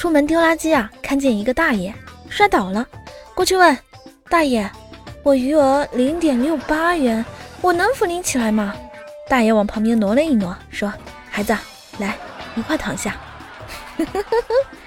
出门丢垃圾啊，看见一个大爷摔倒了，过去问大爷：「我余额零点六八元，我能扶您起来吗？」大爷往旁边挪了一挪，说：「孩子，来一块躺下。」